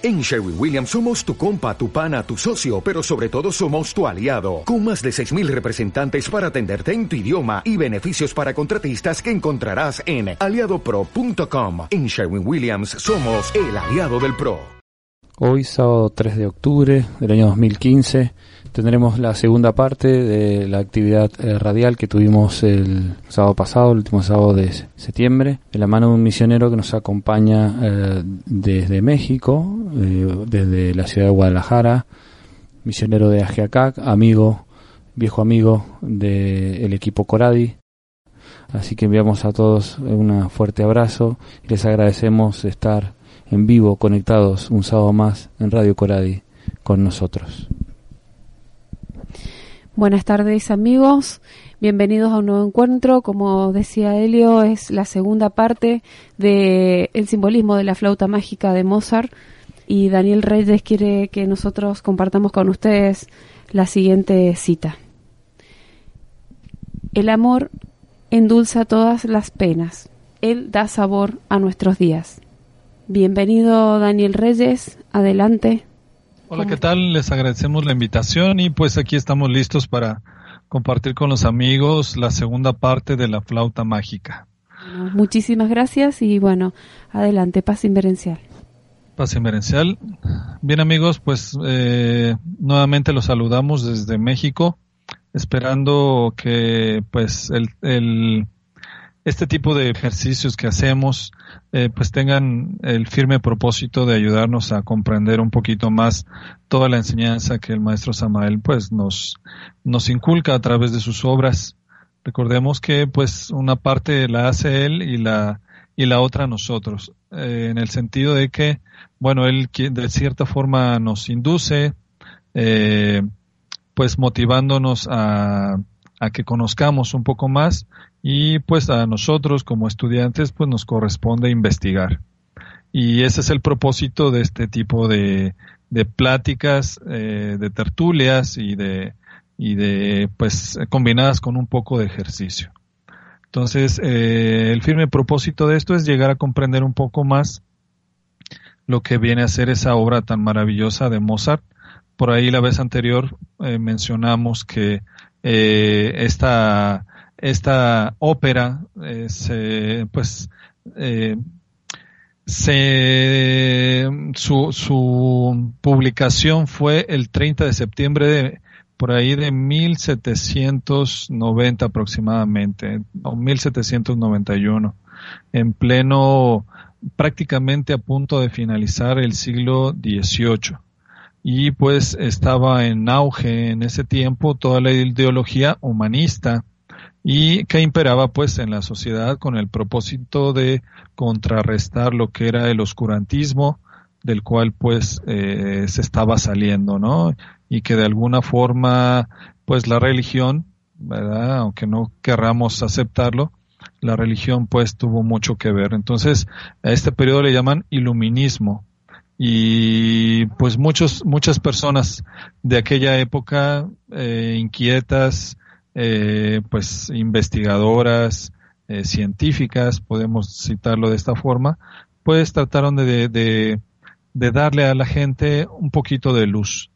En Sherwin Williams somos tu compa, tu pana, tu socio, pero sobre todo somos tu aliado, con más de 6.000 representantes para atenderte en tu idioma y beneficios para contratistas que encontrarás en aliadopro.com. En Sherwin Williams somos el aliado del PRO. Hoy, sábado 3 de octubre del año 2015, tendremos la segunda parte de la actividad eh, radial que tuvimos el sábado pasado, el último sábado de septiembre, de la mano de un misionero que nos acompaña eh, desde México, eh, desde la ciudad de Guadalajara, misionero de Ajiacac, amigo, viejo amigo del equipo Coradi. Así que enviamos a todos un fuerte abrazo y les agradecemos estar en vivo, conectados un sábado más en Radio Coradi con nosotros. Buenas tardes amigos, bienvenidos a un nuevo encuentro. Como decía Helio, es la segunda parte del el simbolismo de la flauta mágica de Mozart y Daniel Reyes quiere que nosotros compartamos con ustedes la siguiente cita. El amor endulza todas las penas, él da sabor a nuestros días. Bienvenido Daniel Reyes, adelante. Hola, ¿qué tal? Les agradecemos la invitación y pues aquí estamos listos para compartir con los amigos la segunda parte de la flauta mágica. muchísimas gracias y bueno, adelante, paz inverencial. Paz inverencial. Bien amigos, pues eh, nuevamente los saludamos desde México, esperando que pues el, el este tipo de ejercicios que hacemos eh, pues tengan el firme propósito de ayudarnos a comprender un poquito más toda la enseñanza que el maestro Samael pues nos, nos inculca a través de sus obras. Recordemos que pues una parte la hace él y la, y la otra nosotros, eh, en el sentido de que, bueno, él de cierta forma nos induce, eh, pues motivándonos a, a que conozcamos un poco más y pues a nosotros como estudiantes pues nos corresponde investigar. Y ese es el propósito de este tipo de, de pláticas, eh, de tertulias y de, y de pues combinadas con un poco de ejercicio. Entonces, eh, el firme propósito de esto es llegar a comprender un poco más lo que viene a ser esa obra tan maravillosa de Mozart. Por ahí la vez anterior eh, mencionamos que eh, esta esta ópera eh, se, pues se, su, su publicación fue el 30 de septiembre de por ahí de 1790 aproximadamente o 1791 en pleno prácticamente a punto de finalizar el siglo XVIII y pues estaba en auge en ese tiempo toda la ideología humanista y que imperaba pues en la sociedad con el propósito de contrarrestar lo que era el oscurantismo del cual pues eh, se estaba saliendo, ¿no? Y que de alguna forma pues la religión, ¿verdad? Aunque no querramos aceptarlo, la religión pues tuvo mucho que ver. Entonces a este periodo le llaman iluminismo y pues muchos muchas personas de aquella época eh, inquietas eh, pues investigadoras, eh, científicas, podemos citarlo de esta forma, pues trataron de, de, darle a la gente un poquito de luz.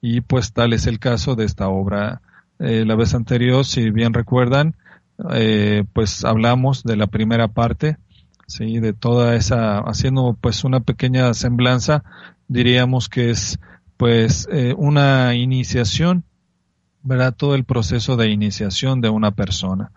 Y pues tal es el caso de esta obra. Eh, la vez anterior, si bien recuerdan, pues hablamos de la primera parte, sí, de toda esa, haciendo pues una pequeña semblanza, diríamos que es pues una iniciación ¿verdad? Todo el proceso de iniciación de una persona.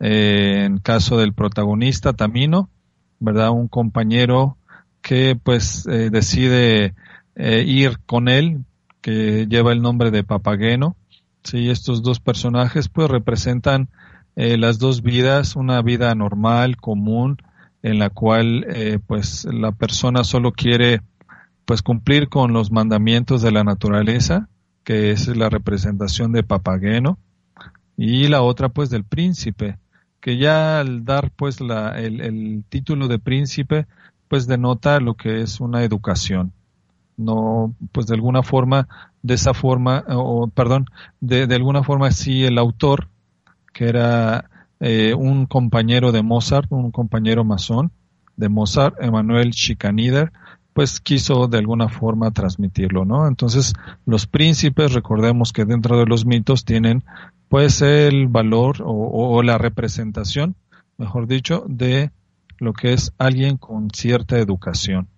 Eh, en caso del protagonista, Tamino, ¿verdad? Un compañero que pues eh, decide eh, ir con él, que lleva el nombre de Papageno. Sí, estos dos personajes pues representan las dos vidas, una vida normal, común, en la cual pues la persona solo quiere pues cumplir con los mandamientos de la naturaleza, que es la representación de Papageno, y la otra pues del príncipe, que ya al dar pues la, el, título de príncipe pues denota lo que es una educación. No, pues de alguna forma, de esa forma, o perdón, de, de alguna forma sí el autor, que era eh, un compañero de Mozart, un compañero masón de Mozart, Emanuel Schicanider, pues quiso de alguna forma transmitirlo, ¿no? Entonces, los príncipes, recordemos que dentro de los mitos tienen pues el valor o, la representación, mejor dicho, de lo que es alguien con cierta educación,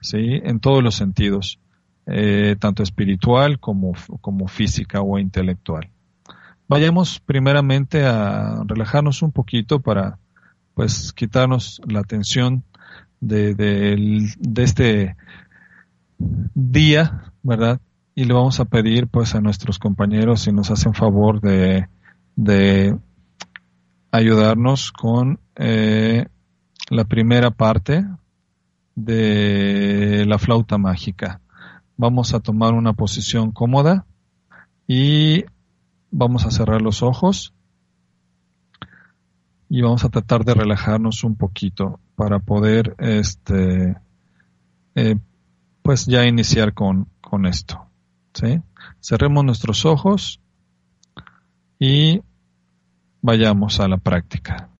¿sí? En todos los sentidos, eh, tanto espiritual como, como física o intelectual. Vayamos primeramente a relajarnos un poquito para pues quitarnos la tensión de, de, este día, ¿verdad? Y le vamos a pedir pues a nuestros compañeros si nos hacen favor de, de ayudarnos con eh, la primera parte de la flauta mágica. Vamos a tomar una posición cómoda y vamos a cerrar los ojos y vamos a tratar de relajarnos un poquito para poder este eh, pues ya iniciar con, con esto ¿sí? cerremos nuestros ojos y vayamos a la práctica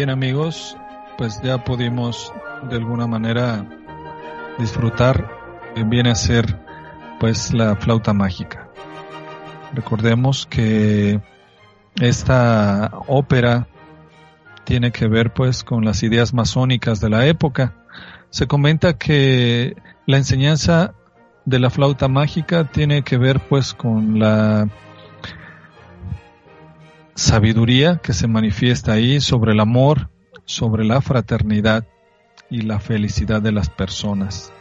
Bien amigos, pues ya pudimos de alguna manera disfrutar de viene a ser pues la flauta mágica. Recordemos que esta ópera tiene que ver pues con las ideas masónicas de la época. Se comenta que la enseñanza de la flauta mágica tiene que ver pues con la sabiduría que se manifiesta ahí sobre el amor, sobre la fraternidad y la felicidad de las personas.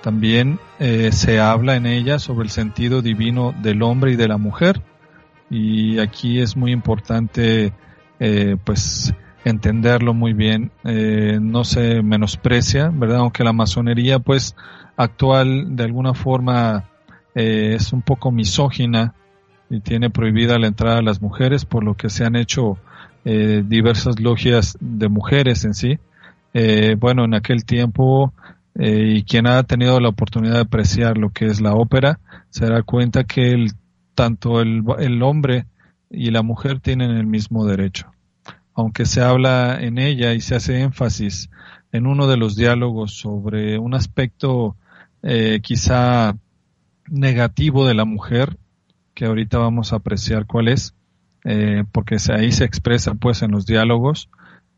También eh, se habla en ella sobre el sentido divino del hombre y de la mujer. Y aquí es muy importante eh, pues entenderlo muy bien. Eh, no se menosprecia verdad aunque la masonería pues actual de alguna forma es un poco misógina y tiene prohibida la entrada a las mujeres, por lo que se han hecho eh, diversas logias de mujeres en sí. Eh, bueno, en aquel tiempo, eh, y quien ha tenido la oportunidad de apreciar lo que es la ópera, se dará cuenta que el, tanto el, el hombre y la mujer tienen el mismo derecho. Aunque se habla en ella y se hace énfasis en uno de los diálogos sobre un aspecto quizá negativo de la mujer, que ahorita vamos a apreciar cuál es, eh, porque ahí se expresa pues en los diálogos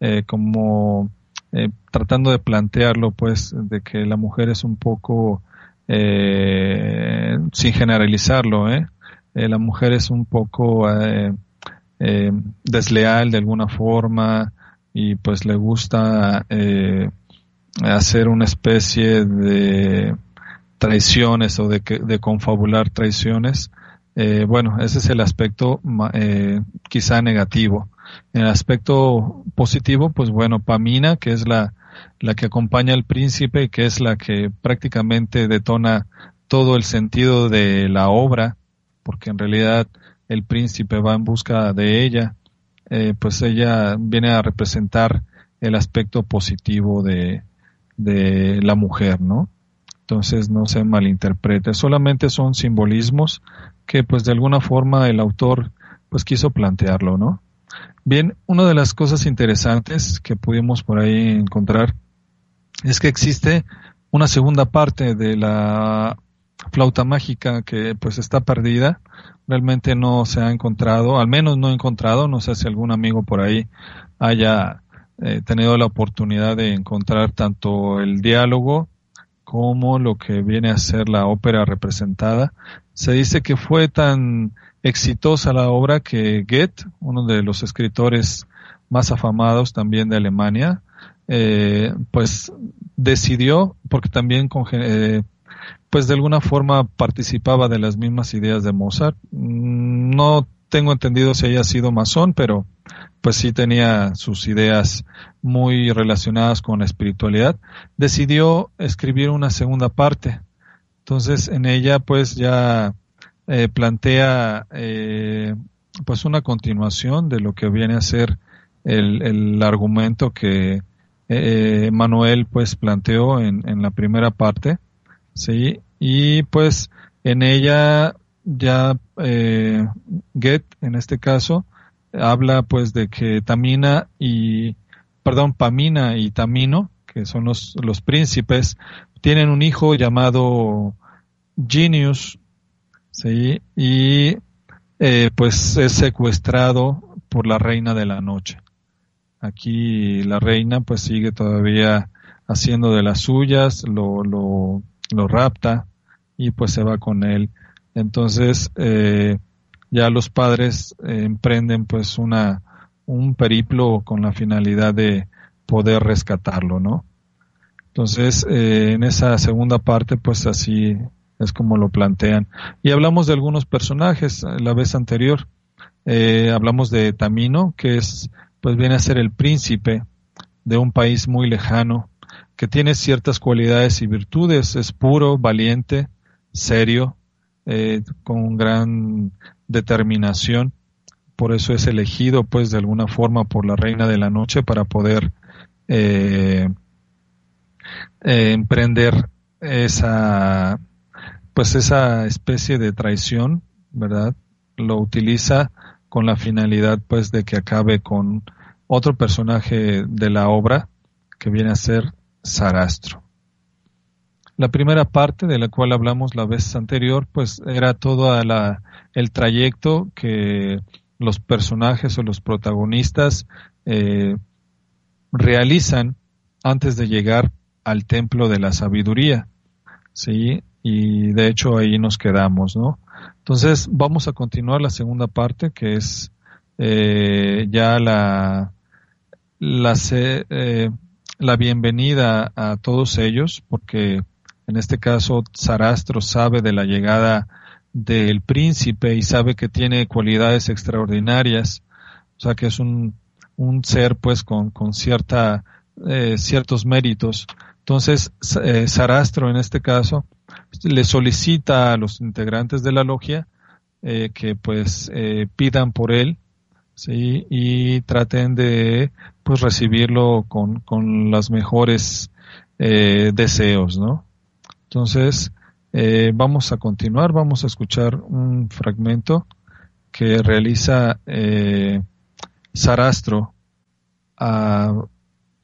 eh, como eh, tratando de plantearlo, pues, de que la mujer es un poco, sin generalizarlo, ¿eh? la mujer es un poco desleal de alguna forma y pues le gusta hacer una especie de traiciones o de, de confabular traiciones. Bueno, ese es el aspecto quizá negativo. En el aspecto positivo, pues bueno, Pamina, que es la, la que acompaña al príncipe, que es la que prácticamente detona todo el sentido de la obra, porque en realidad el príncipe va en busca de ella, eh, pues ella viene a representar el aspecto positivo de, de la mujer, ¿no? Entonces no se malinterprete, solamente son simbolismos que pues de alguna forma el autor pues quiso plantearlo, ¿no? Bien, una de las cosas interesantes que pudimos por ahí encontrar es que existe una segunda parte de la flauta mágica que pues está perdida, realmente no se ha encontrado, al menos no he encontrado, no sé si algún amigo por ahí haya eh, tenido la oportunidad de encontrar tanto el diálogo como lo que viene a ser la ópera representada. Se dice que fue tan exitosa la obra que Goethe, uno de los escritores más afamados también de Alemania, eh, pues decidió, porque también eh, pues de alguna forma participaba de las mismas ideas de Mozart. Mm, no tengo entendido si haya sido masón, pero pues sí tenía sus ideas muy relacionadas con la espiritualidad. Decidió escribir una segunda parte. Entonces en ella pues ya eh, plantea eh, pues una continuación de lo que viene a ser el, el argumento que eh, Manuel pues planteó en, en, la primera parte sí y pues en ella ya eh, Goethe en este caso habla pues de que Tamina y perdón Pamina y Tamino que son los, los príncipes tienen un hijo llamado Genius ¿sí? Y eh, pues es secuestrado por la reina de la noche. Aquí la reina pues sigue todavía haciendo de las suyas, lo, lo, lo rapta y pues se va con él. Entonces eh, ya los padres eh, emprenden pues una un periplo con la finalidad de poder rescatarlo, ¿no? Entonces, en esa segunda parte, pues así es como lo plantean. Y hablamos de algunos personajes la vez anterior. Eh, hablamos de Tamino, que es, pues viene a ser el príncipe de un país muy lejano, que tiene ciertas cualidades y virtudes, es puro, valiente, serio, eh, con gran determinación, por eso es elegido, pues, de alguna forma por la reina de la noche para poder eh, emprender esa pues esa especie de traición, ¿verdad? Lo utiliza con la finalidad pues de que acabe con otro personaje de la obra que viene a ser Sarastro. La primera parte de la cual hablamos la vez anterior pues era todo la, el trayecto que los personajes o los protagonistas eh, realizan antes de llegar al templo de la sabiduría. ¿sí? y de hecho ahí nos quedamos, ¿no? Entonces vamos a continuar la segunda parte que es eh, ya la la, eh, la bienvenida a todos ellos porque en este caso Sarastro sabe de la llegada del príncipe y sabe que tiene cualidades extraordinarias, o sea que es un, un ser pues con, con cierta, eh, ciertos méritos. Entonces, Sarastro en este caso le solicita a los integrantes de la logia eh, que pues eh, pidan por él ¿sí? y traten de pues recibirlo con, con los mejores eh, deseos, ¿no? Entonces, vamos a continuar, vamos a escuchar un fragmento que realiza Sarastro a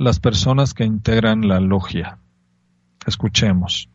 las personas que integran la logia. Escuchemos.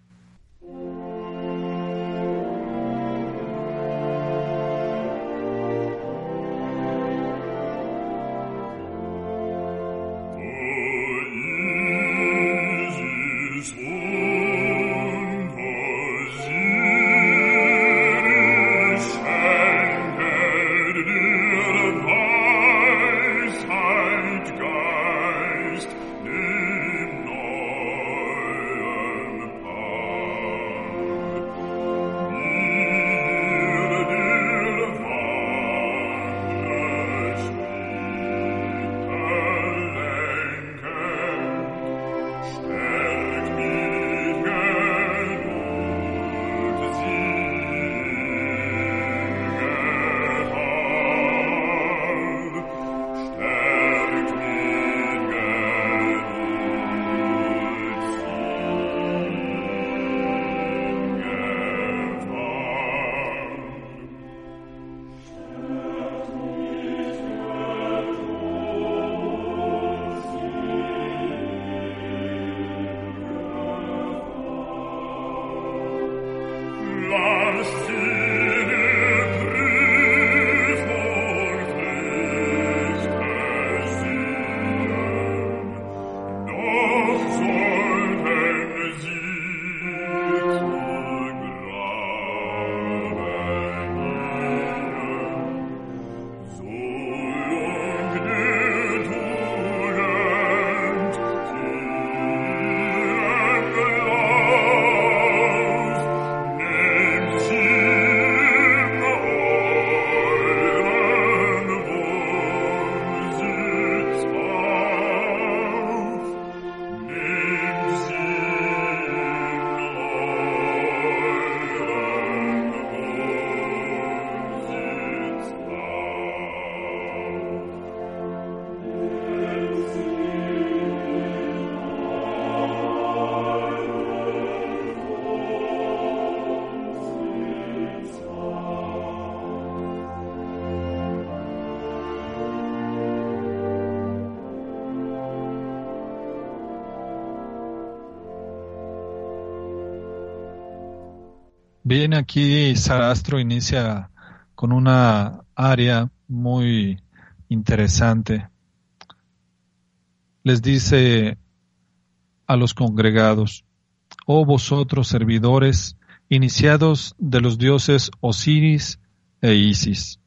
Bien, aquí Sarastro inicia con una área muy interesante. Les dice a los congregados, oh vosotros servidores, iniciados de los dioses Osiris e Isis,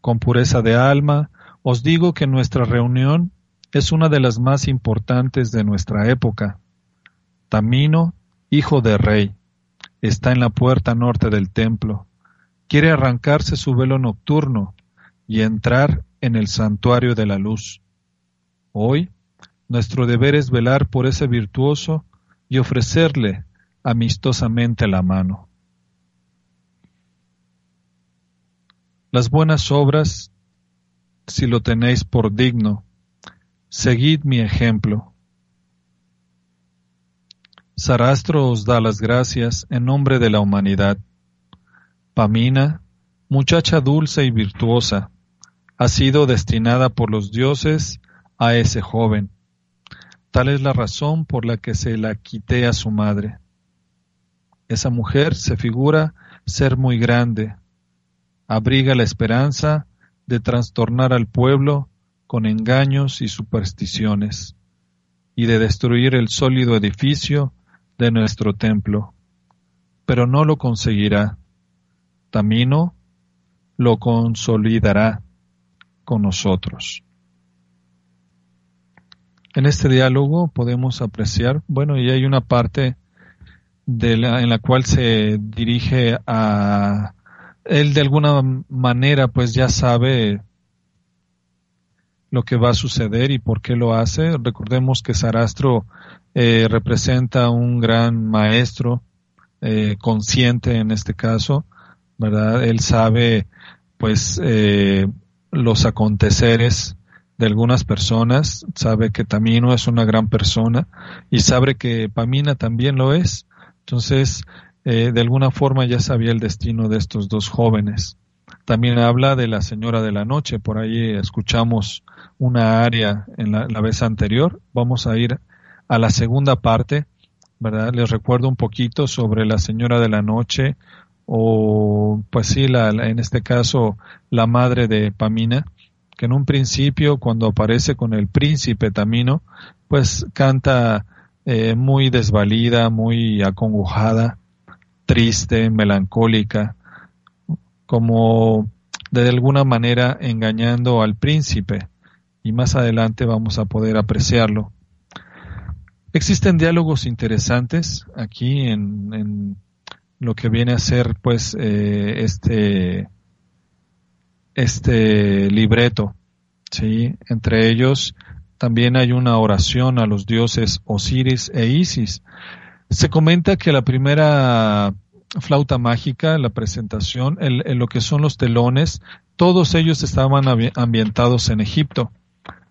con pureza de alma, os digo que nuestra reunión es una de las más importantes de nuestra época. Tamino, hijo de rey, está en la puerta norte del templo. Quiere arrancarse su velo nocturno y entrar en el santuario de la luz. Hoy, nuestro deber es velar por ese virtuoso y ofrecerle amistosamente la mano. Las buenas obras, si lo tenéis por digno, seguid mi ejemplo. Sarastro os da las gracias en nombre de la humanidad. Pamina, muchacha dulce y virtuosa, ha sido destinada por los dioses a ese joven. Tal es la razón por la que se la quité a su madre. Esa mujer se figura ser muy grande, abriga la esperanza de trastornar al pueblo con engaños y supersticiones, y de destruir el sólido edificio de nuestro templo. Pero no lo conseguirá. Tamino lo consolidará con nosotros. En este diálogo podemos apreciar, bueno, y hay una parte de la, en la cual se dirige a él de alguna manera pues ya sabe lo que va a suceder y por qué lo hace. Recordemos que Sarastro eh, representa un gran maestro eh, consciente en este caso, ¿verdad? Él sabe pues eh, los aconteceres de algunas personas, sabe que Tamino es una gran persona y sabe que Pamina también lo es. Entonces, eh, de alguna forma ya sabía el destino de estos dos jóvenes. También habla de la Señora de la Noche, por ahí escuchamos una área en la, vez anterior. Vamos a ir a la segunda parte, ¿verdad? Les recuerdo un poquito sobre la Señora de la Noche o, pues sí, la, en este caso, la madre de Pamina, que en un principio, cuando aparece con el príncipe Tamino, pues canta eh, muy desvalida, muy acongojada, triste, melancólica, como de alguna manera engañando al príncipe, y más adelante vamos a poder apreciarlo. Existen diálogos interesantes aquí en, lo que viene a ser pues eh, este este libreto, sí, entre ellos también hay una oración a los dioses Osiris e Isis. Se comenta que la primera flauta mágica, la presentación, en lo que son los telones, todos ellos estaban ambientados en Egipto.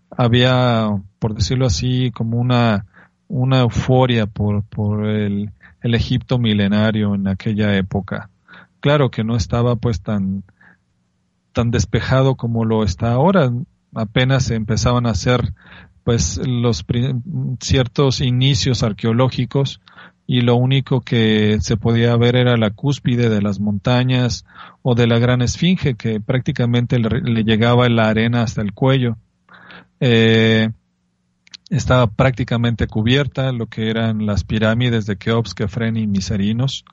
Había, por decirlo así, como una, una euforia por, por el, el Egipto milenario en aquella época. Claro que no estaba pues tan, tan despejado como lo está ahora. Apenas empezaban a hacer pues los ciertos inicios arqueológicos y lo único que se podía ver era la cúspide de las montañas o de la gran esfinge que prácticamente le, llegaba la arena hasta el cuello. Eh, estaba prácticamente cubierta lo que eran las pirámides de Keops, Kefren y Miserinos.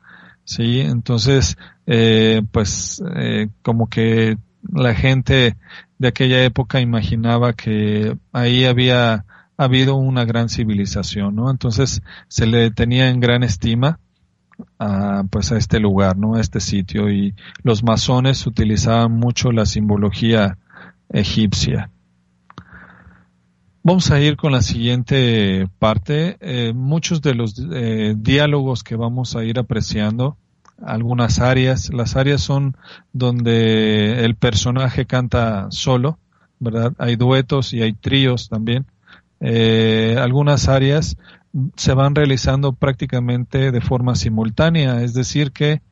Sí, entonces, eh, pues, eh, como que la gente de aquella época imaginaba que ahí había habido una gran civilización, ¿no? Entonces se le tenía en gran estima a, pues a este lugar, ¿no? A este sitio y los masones utilizaban mucho la simbología egipcia. Vamos a ir con la siguiente parte. Eh, muchos de los eh, diálogos que vamos a ir apreciando algunas áreas. Las áreas son donde el personaje canta solo, ¿verdad? Hay duetos y hay tríos también. Eh, algunas áreas se van realizando prácticamente de forma simultánea, es decir que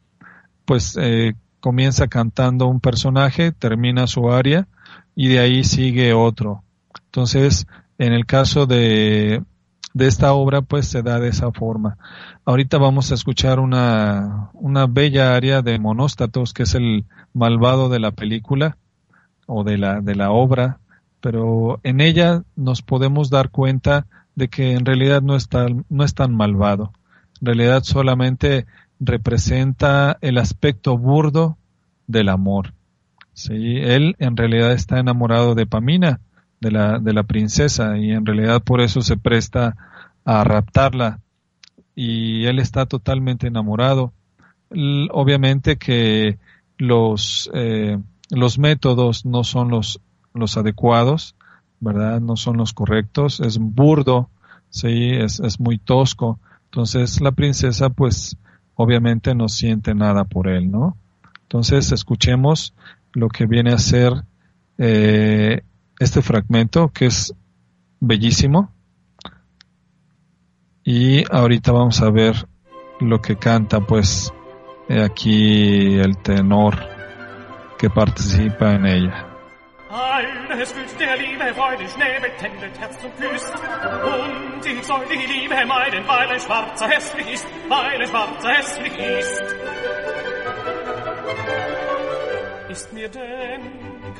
pues eh, comienza cantando un personaje, termina su área y de ahí sigue otro. Entonces, en el caso de, de esta obra pues se da de esa forma. Ahorita vamos a escuchar una, una bella área de Monóstatos, que es el malvado de la película o de la, de la obra, pero en ella nos podemos dar cuenta de que en realidad no es tan, no es tan malvado. En realidad solamente representa el aspecto burdo del amor. Sí, él en realidad está enamorado de Pamina, de la, de la princesa, y en realidad por eso se presta a raptarla. Y él está totalmente enamorado. obviamente que los, eh, los métodos no son los, los adecuados, ¿verdad? No son los correctos, es burdo, sí, es, es muy tosco. Entonces la princesa pues obviamente no siente nada por él, ¿no? Entonces escuchemos lo que viene a ser eh, este fragmento que es bellísimo. Y ahorita vamos a ver lo que canta pues aquí el tenor que participa en ella. Alles wünscht der liebe Freude Schnee Herz und Füß. Und ich soll die Liebe meiden, weil ein Schwarzer hässlich ist, weil ein Schwarzer hässlich ist. Ist mir denn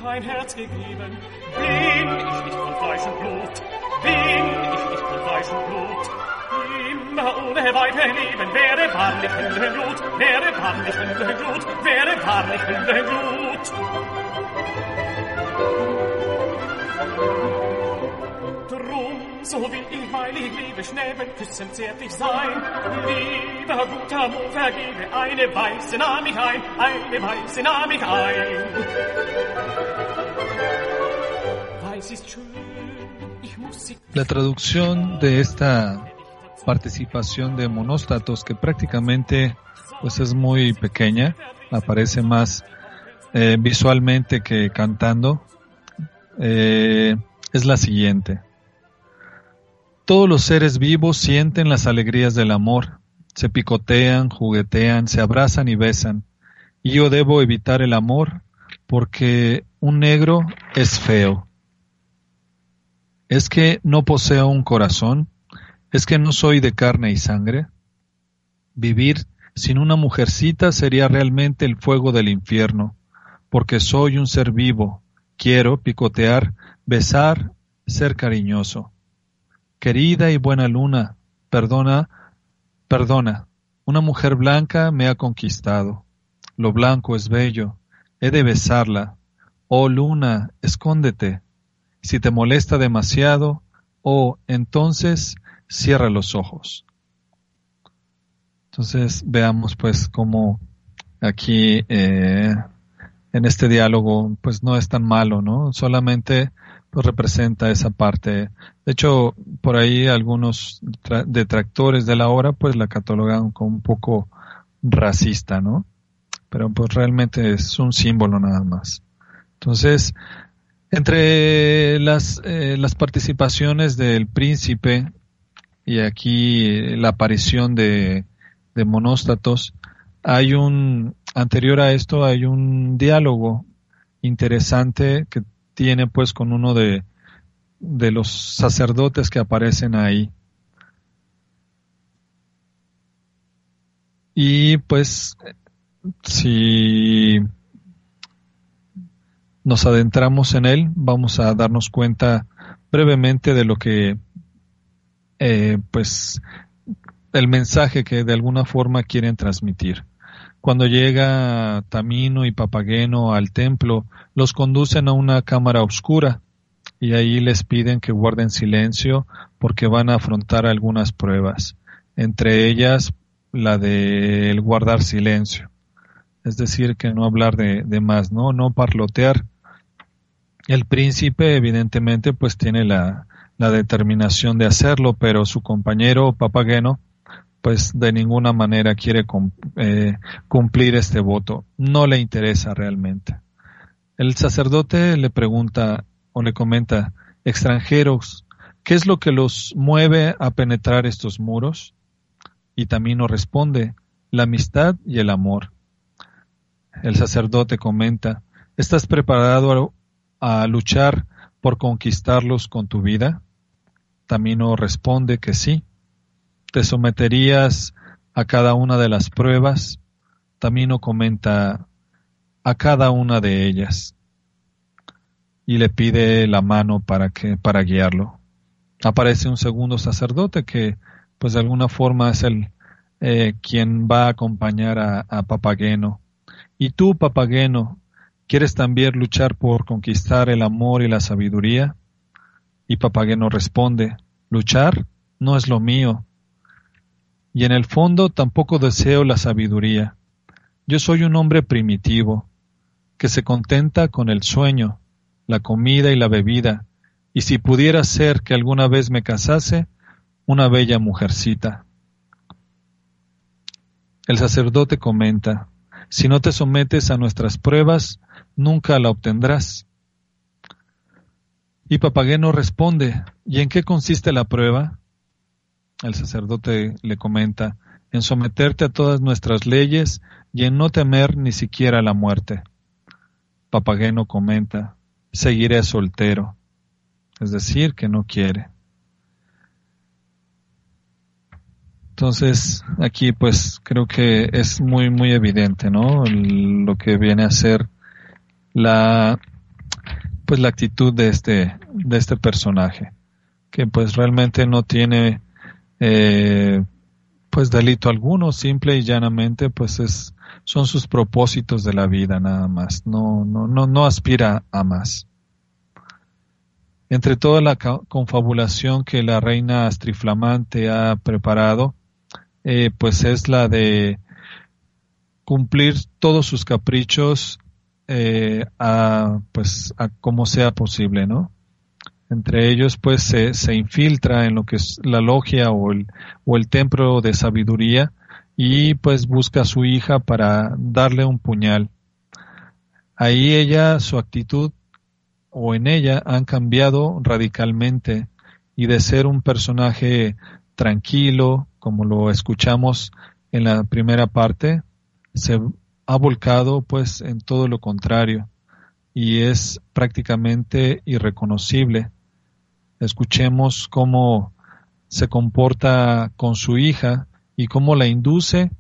kein Herz gegeben, bin ich nicht von Fleisch und Blut, bin ich nicht von Fleisch und Blut. Immer ohne weiter Leben wäre wahrlich Höllenblut, wäre wahrlich Höllenblut, wäre wahrlich Höllenblut. La traducción de esta participación de monóstatos que prácticamente pues es muy pequeña, aparece más eh, visualmente que cantando, eh, es la siguiente. Todos los seres vivos sienten las alegrías del amor, se picotean, juguetean, se abrazan y besan, y yo debo evitar el amor porque un negro es feo. ¿Es que no poseo un corazón? ¿Es que no soy de carne y sangre? Vivir sin una mujercita sería realmente el fuego del infierno, porque soy un ser vivo, quiero picotear, besar, ser cariñoso. Querida y buena luna, perdona, perdona, una mujer blanca me ha conquistado. Lo blanco es bello, he de besarla. Oh luna, escóndete. Si te molesta demasiado, oh, entonces cierra los ojos. Entonces veamos pues cómo aquí eh, en este diálogo pues no es tan malo, ¿no? Solamente pues representa esa parte. De hecho, por ahí algunos detractores de la obra pues la catalogan como un poco racista, ¿no? Pero pues realmente es un símbolo nada más. Entonces, entre las, eh, las participaciones del príncipe y aquí la aparición de, de monóstatos, hay un, anterior a esto hay un diálogo interesante que tiene pues con uno de, de los sacerdotes que aparecen ahí. Y pues si nos adentramos en él, vamos a darnos cuenta brevemente de lo que eh, pues el mensaje que de alguna forma quieren transmitir. Cuando llega Tamino y Papageno al templo, los conducen a una cámara oscura y ahí les piden que guarden silencio porque van a afrontar algunas pruebas, entre ellas la de el guardar silencio, es decir, que no hablar de, de más, no, no parlotear. El príncipe evidentemente pues tiene la, la determinación de hacerlo, pero su compañero Papageno pues de ninguna manera quiere eh, cumplir este voto, no le interesa realmente. El sacerdote le pregunta o le comenta, extranjeros, ¿qué es lo que los mueve a penetrar estos muros? Y Tamino responde, la amistad y el amor. El sacerdote comenta, ¿estás preparado a luchar por conquistarlos con tu vida? Tamino responde que sí. ¿Te someterías a cada una de las pruebas? Tamino comenta a cada una de ellas y le pide la mano para que para guiarlo. Aparece un segundo sacerdote que pues de alguna forma es el eh, quien va a acompañar a, a Papageno. Y tú, Papageno, ¿quieres también luchar por conquistar el amor y la sabiduría? Y Papageno responde, luchar no es lo mío. Y en el fondo tampoco deseo la sabiduría. Yo soy un hombre primitivo, que se contenta con el sueño, la comida y la bebida, y si pudiera ser que alguna vez me casase, una bella mujercita. El sacerdote comenta, si no te sometes a nuestras pruebas, nunca la obtendrás. Y Papageno responde, ¿y en qué consiste la prueba? El sacerdote le comenta, en someterte a todas nuestras leyes y en no temer ni siquiera la muerte. Papageno comenta, seguiré soltero, es decir, que no quiere. Entonces, aquí pues creo que es muy, muy evidente, ¿no? Lo que viene a ser la pues la actitud de este, de este personaje, que pues realmente no tiene eh, pues delito alguno, simple y llanamente pues es, son sus propósitos de la vida nada más, no, no, no, no aspira a más. Entre toda la confabulación que la reina Astriflamante ha preparado, eh, pues es la de cumplir todos sus caprichos eh, a, pues, a como sea posible, ¿no? Entre ellos, pues, se, se infiltra en lo que es la logia o el, o el templo de sabiduría y, pues, busca a su hija para darle un puñal. Ahí ella, su actitud o en ella han cambiado radicalmente y de ser un personaje tranquilo, como lo escuchamos en la primera parte, se ha volcado pues en todo lo contrario y es prácticamente irreconocible. Escuchemos cómo se comporta con su hija y cómo la induce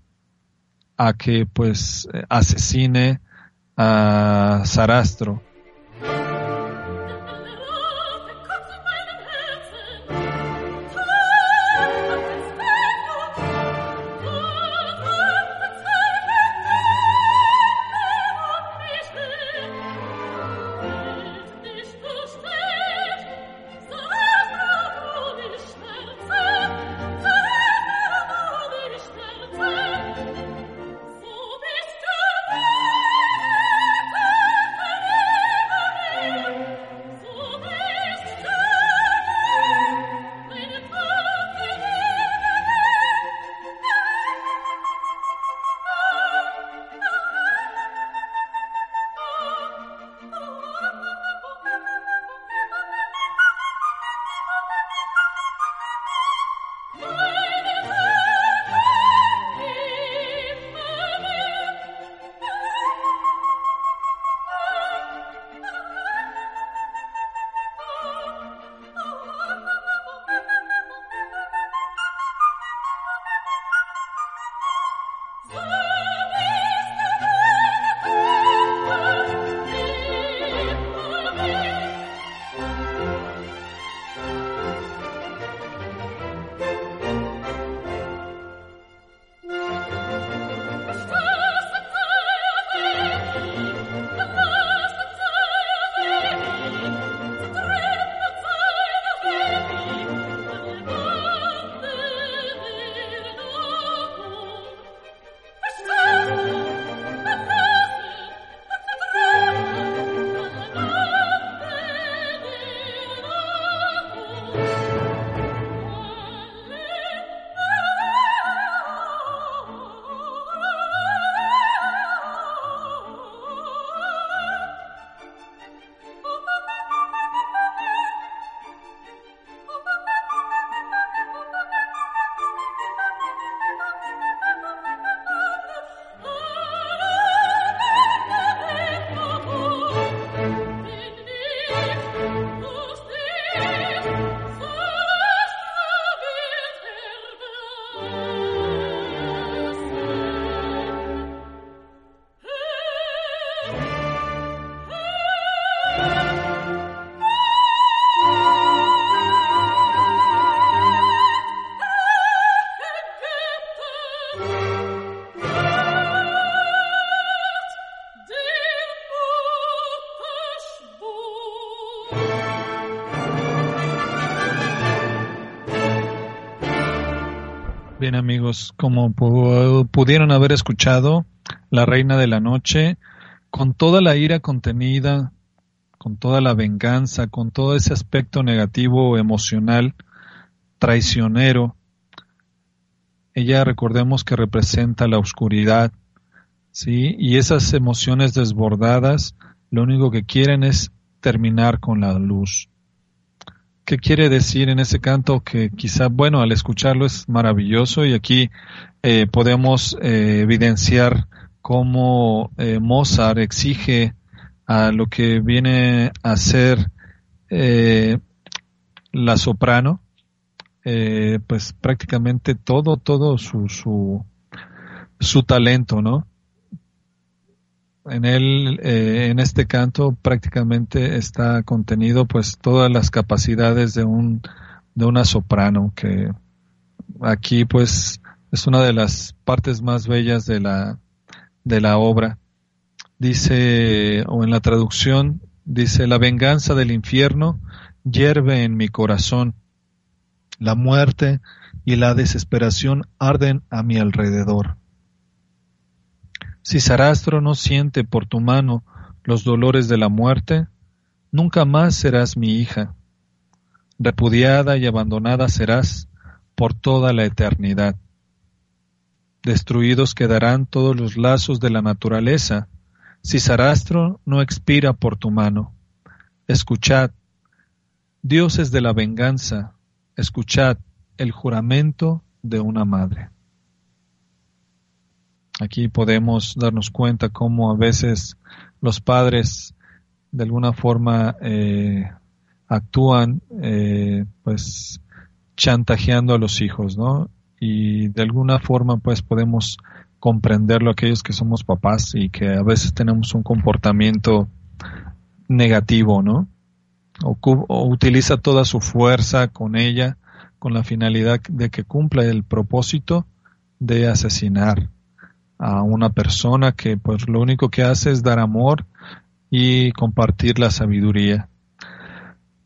a que pues asesine a Sarastro Bien amigos, como pudieron haber escuchado, la reina de la noche, con toda la ira contenida, con toda la venganza, con todo ese aspecto negativo emocional, traicionero, ella recordemos que representa la oscuridad, ¿sí? Y esas emociones desbordadas lo único que quieren es terminar con la luz. ¿Qué quiere decir en ese canto? Que quizá, bueno, al escucharlo es maravilloso y aquí eh, podemos eh, evidenciar cómo eh, Mozart exige a lo que viene a ser la soprano, pues prácticamente todo, todo su, su, su talento, ¿no? En él, eh, en este canto prácticamente está contenido pues todas las capacidades de un, de una soprano que aquí pues es una de las partes más bellas de la, de la obra. Dice, o en la traducción, dice, la venganza del infierno hierve en mi corazón. La muerte y la desesperación arden a mi alrededor. Si Sarastro no siente por tu mano los dolores de la muerte, nunca más serás mi hija. Repudiada y abandonada serás por toda la eternidad. Destruidos quedarán todos los lazos de la naturaleza, si Sarastro no expira por tu mano. Escuchad, dioses de la venganza, escuchad el juramento de una madre. Aquí podemos darnos cuenta cómo a veces los padres de alguna forma eh, actúan eh, pues chantajeando a los hijos, ¿no? Y de alguna forma pues podemos comprenderlo aquellos que somos papás y que a veces tenemos un comportamiento negativo, ¿no? o utiliza toda su fuerza con ella con la finalidad de que cumpla el propósito de asesinar a una persona que pues lo único que hace es dar amor y compartir la sabiduría.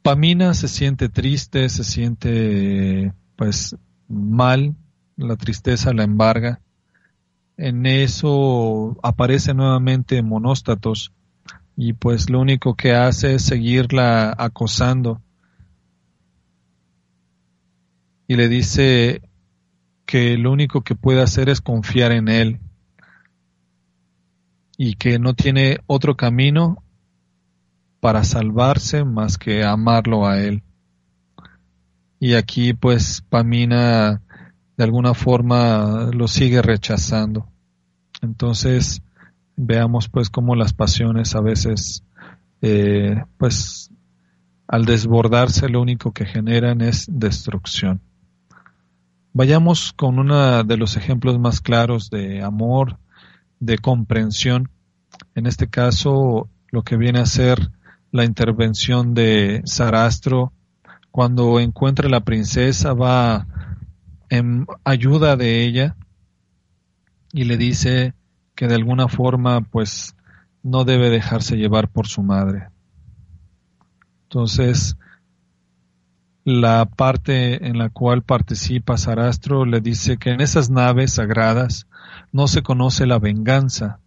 Pamina se siente triste, se siente pues mal, la tristeza la embarga. En eso aparece nuevamente Monóstatos y pues lo único que hace es seguirla acosando y le dice que lo único que puede hacer es confiar en él y que no tiene otro camino para salvarse más que amarlo a él. Y aquí pues Pamina de alguna forma lo sigue rechazando. Entonces veamos pues cómo las pasiones a veces eh, pues al desbordarse lo único que generan es destrucción. Vayamos con uno de los ejemplos más claros de amor de comprensión. En este caso, lo que viene a ser la intervención de Sarastro, cuando encuentra a la princesa, va en ayuda de ella y le dice que de alguna forma, pues, no debe dejarse llevar por su madre. Entonces, la parte en la cual participa Sarastro le dice que en esas naves sagradas no se conoce la venganza,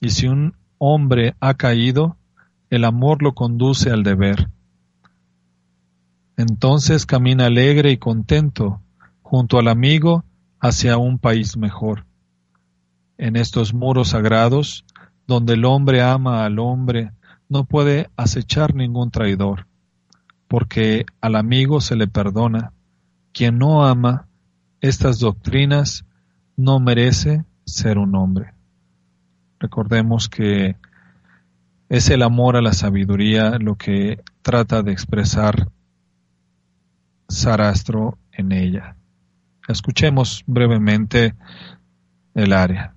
y si un hombre ha caído, el amor lo conduce al deber. Entonces camina alegre y contento junto al amigo hacia un país mejor. En estos muros sagrados, donde el hombre ama al hombre, no puede acechar ningún traidor porque al amigo se le perdona. Quien no ama estas doctrinas no merece ser un hombre. Recordemos que es el amor a la sabiduría lo que trata de expresar Sarastro en ella. Escuchemos brevemente el área.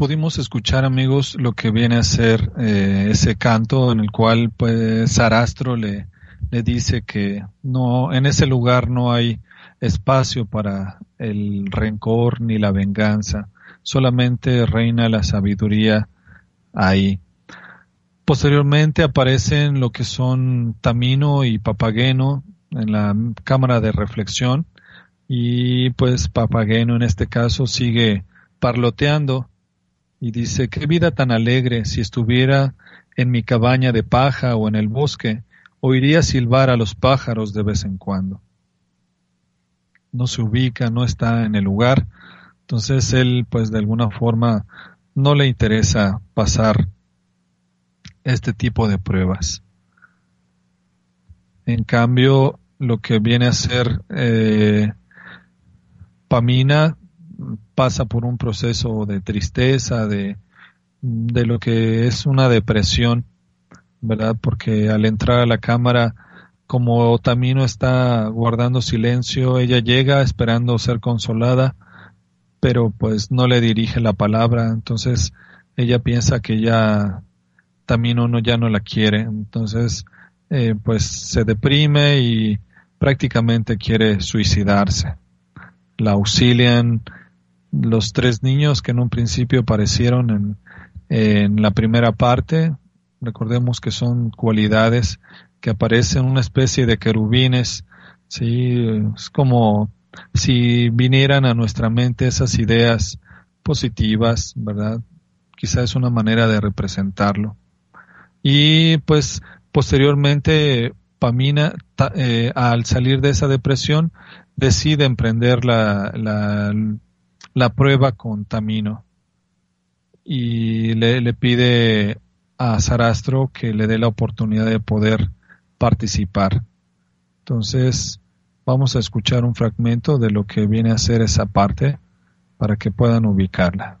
Pudimos escuchar, amigos, lo que viene a ser eh, ese canto en el cual pues Sarastro le, le dice que no, en ese lugar no hay espacio para el rencor ni la venganza, solamente reina la sabiduría ahí. Posteriormente aparecen lo que son Tamino y Papageno en la cámara de reflexión y pues Papageno en este caso sigue parloteando y dice, qué vida tan alegre si estuviera en mi cabaña de paja o en el bosque, oiría silbar a los pájaros de vez en cuando. No se ubica, no está en el lugar, entonces él pues de alguna forma no le interesa pasar este tipo de pruebas. En cambio, lo que viene a ser eh, Pamina pasa por un proceso de tristeza, de, de lo que es una depresión, ¿verdad? Porque al entrar a la cámara, como Tamino está guardando silencio, ella llega esperando ser consolada, pero pues no le dirige la palabra, entonces ella piensa que ya Tamino no, ya no la quiere, entonces eh, pues se deprime y prácticamente quiere suicidarse. La auxilian los tres niños que en un principio aparecieron en, en la primera parte, recordemos que son cualidades que aparecen una especie de querubines, sí, es como si vinieran a nuestra mente esas ideas positivas, ¿verdad? Quizá es una manera de representarlo. Y pues posteriormente Pamina, eh, al salir de esa depresión, decide emprender la, la la prueba con Tamino y le, le pide a Sarastro que le dé la oportunidad de poder participar. Entonces, vamos a escuchar un fragmento de lo que viene a ser esa parte para que puedan ubicarla.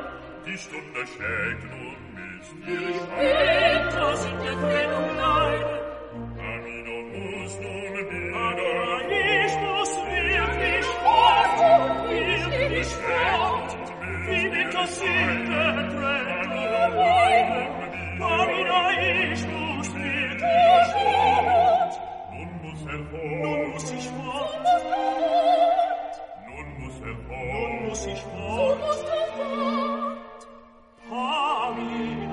die Stunde schlägt. Ich. Amino muss nun wieder. Aber ich muss wirklich fort, wirklich fort. Wie. Amino, ich muss wirklich fort. Nun muss er fort. Nun muss ich fort. Nun muss er fort. Nun muss ich fort. Muss er fort. favi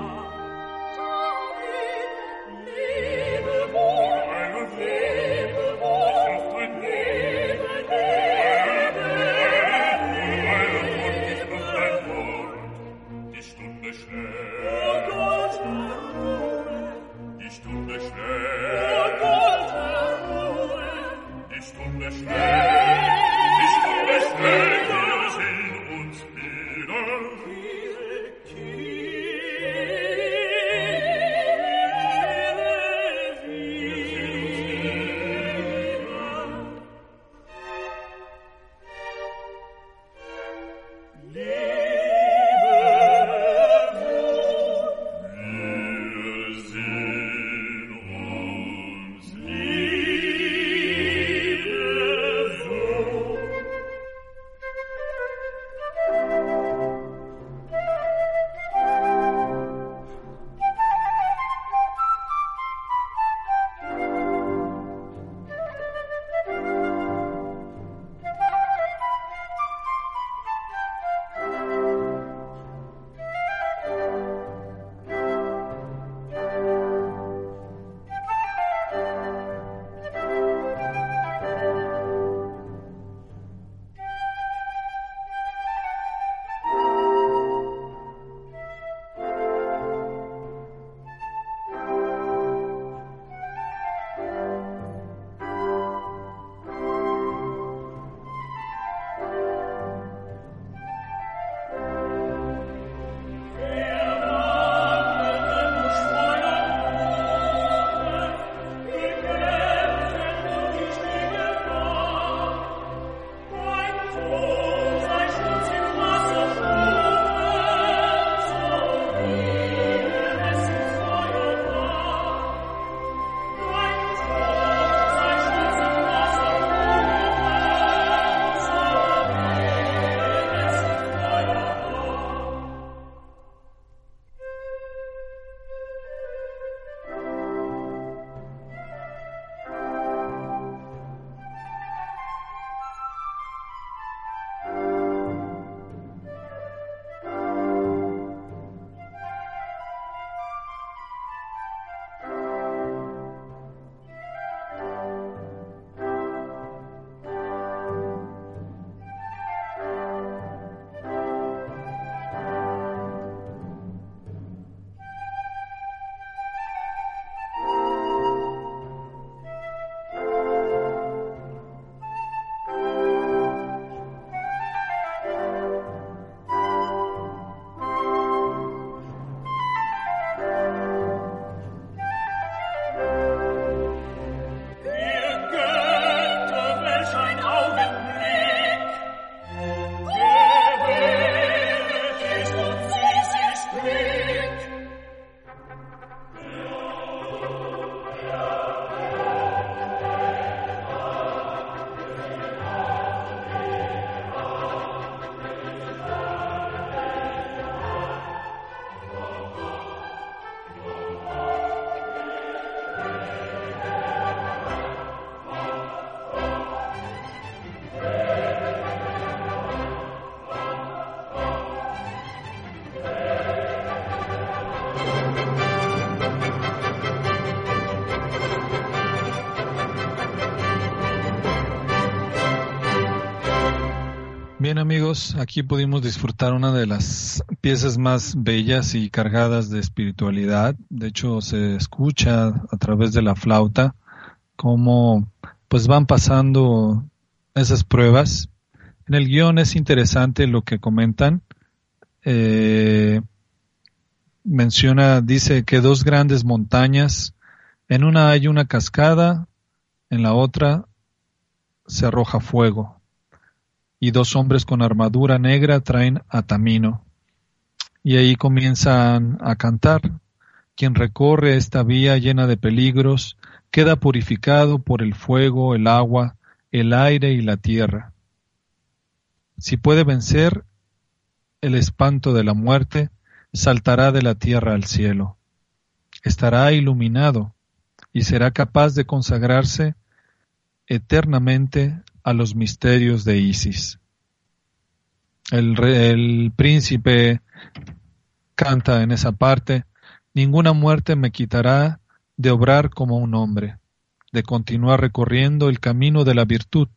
Amigos, aquí pudimos disfrutar una de las piezas más bellas y cargadas de espiritualidad. De hecho, se escucha a través de la flauta cómo pues van pasando esas pruebas. En el guion es interesante lo que comentan. Eh, menciona, dice que dos grandes montañas, en una hay una cascada, en la otra se arroja fuego y dos hombres con armadura negra traen a Tamino. Y ahí comienzan a cantar. Quien recorre esta vía llena de peligros queda purificado por el fuego, el agua, el aire y la tierra. Si puede vencer el espanto de la muerte, saltará de la tierra al cielo. Estará iluminado y será capaz de consagrarse eternamente a los misterios de Isis. El, príncipe canta en esa parte, ninguna muerte me quitará de obrar como un hombre, de continuar recorriendo el camino de la virtud.